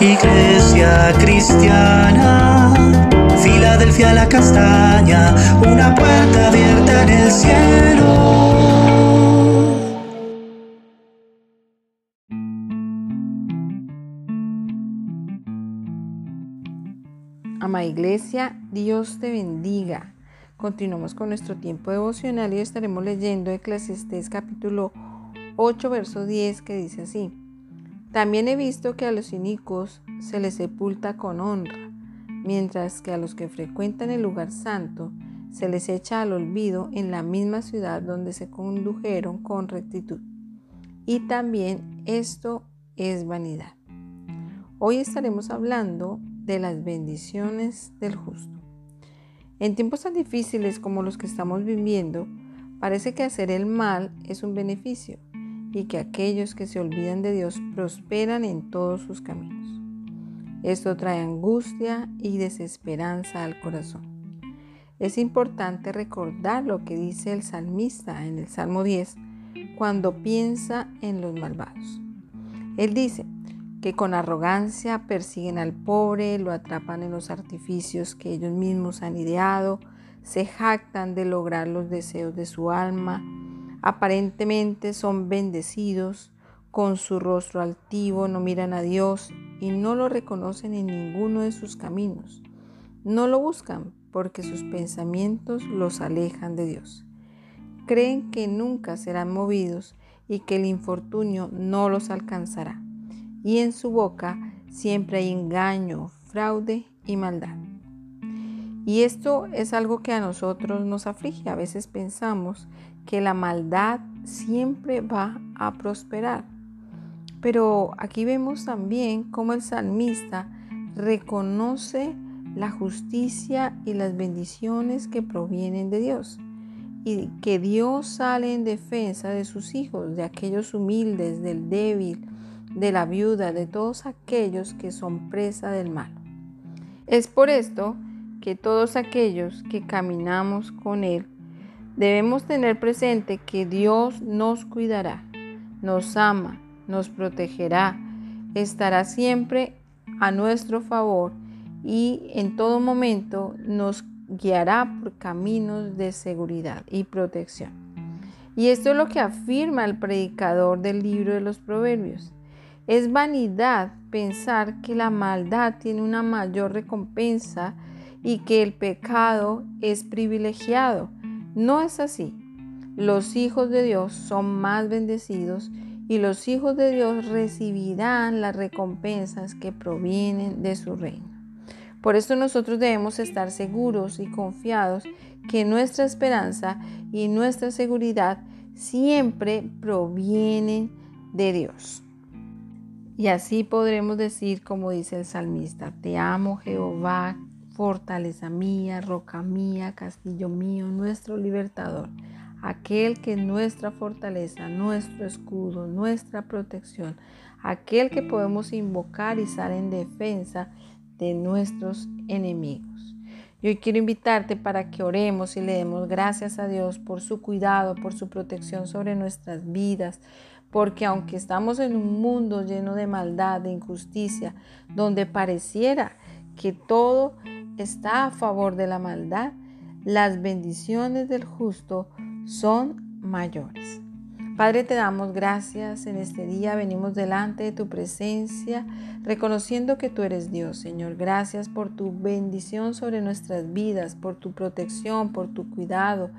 Iglesia cristiana, Filadelfia la castaña, una puerta abierta en el cielo. Ama Iglesia, Dios te bendiga. Continuamos con nuestro tiempo devocional y estaremos leyendo Eclesiastés capítulo 8, verso 10, que dice así. También he visto que a los inicuos se les sepulta con honra, mientras que a los que frecuentan el lugar santo se les echa al olvido en la misma ciudad donde se condujeron con rectitud. Y también esto es vanidad. Hoy estaremos hablando de las bendiciones del justo. En tiempos tan difíciles como los que estamos viviendo, parece que hacer el mal es un beneficio y que aquellos que se olvidan de Dios prosperan en todos sus caminos. Esto trae angustia y desesperanza al corazón. Es importante recordar lo que dice el salmista en el Salmo 10 cuando piensa en los malvados. Él dice que con arrogancia persiguen al pobre, lo atrapan en los artificios que ellos mismos han ideado, se jactan de lograr los deseos de su alma, Aparentemente son bendecidos, con su rostro altivo no miran a Dios y no lo reconocen en ninguno de sus caminos. No lo buscan porque sus pensamientos los alejan de Dios. Creen que nunca serán movidos y que el infortunio no los alcanzará. Y en su boca siempre hay engaño, fraude y maldad. Y esto es algo que a nosotros nos aflige. A veces pensamos que la maldad siempre va a prosperar. Pero aquí vemos también cómo el salmista reconoce la justicia y las bendiciones que provienen de Dios y que Dios sale en defensa de sus hijos, de aquellos humildes, del débil, de la viuda, de todos aquellos que son presa del mal. Es por esto que todos aquellos que caminamos con Él debemos tener presente que Dios nos cuidará, nos ama, nos protegerá, estará siempre a nuestro favor y en todo momento nos guiará por caminos de seguridad y protección. Y esto es lo que afirma el predicador del libro de los Proverbios. Es vanidad pensar que la maldad tiene una mayor recompensa y que el pecado es privilegiado. No es así. Los hijos de Dios son más bendecidos y los hijos de Dios recibirán las recompensas que provienen de su reino. Por esto nosotros debemos estar seguros y confiados que nuestra esperanza y nuestra seguridad siempre provienen de Dios. Y así podremos decir, como dice el salmista, te amo Jehová, fortaleza mía, roca mía, castillo mío, nuestro libertador, aquel que es nuestra fortaleza, nuestro escudo, nuestra protección, aquel que podemos invocar y estar en defensa de nuestros enemigos. Y hoy quiero invitarte para que oremos y le demos gracias a Dios por su cuidado, por su protección sobre nuestras vidas, porque aunque estamos en un mundo lleno de maldad, de injusticia, donde pareciera que todo está a favor de la maldad, las bendiciones del justo son mayores. Padre, te damos gracias en este día. Venimos delante de tu presencia, reconociendo que tú eres Dios, Señor. Gracias por tu bendición sobre nuestras vidas, por tu protección, por tu cuidado,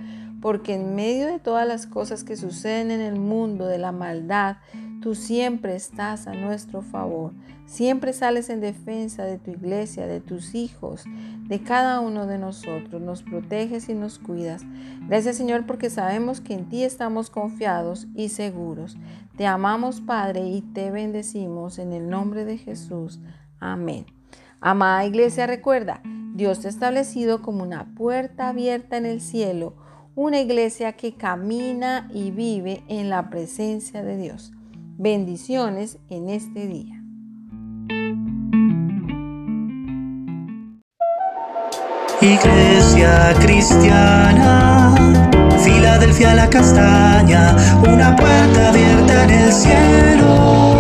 porque en medio de todas las cosas que suceden en el mundo, de la maldad, Tú siempre estás a nuestro favor. Siempre sales en defensa de tu iglesia, de tus hijos, de cada uno de nosotros. Nos proteges y nos cuidas. Gracias Señor porque sabemos que en ti estamos confiados y seguros. Te amamos Padre y te bendecimos en el nombre de Jesús. Amén. Amada iglesia, recuerda, Dios te ha establecido como una puerta abierta en el cielo, una iglesia que camina y vive en la presencia de Dios. Bendiciones en este día. Iglesia cristiana, Filadelfia la castaña, una puerta abierta en el cielo.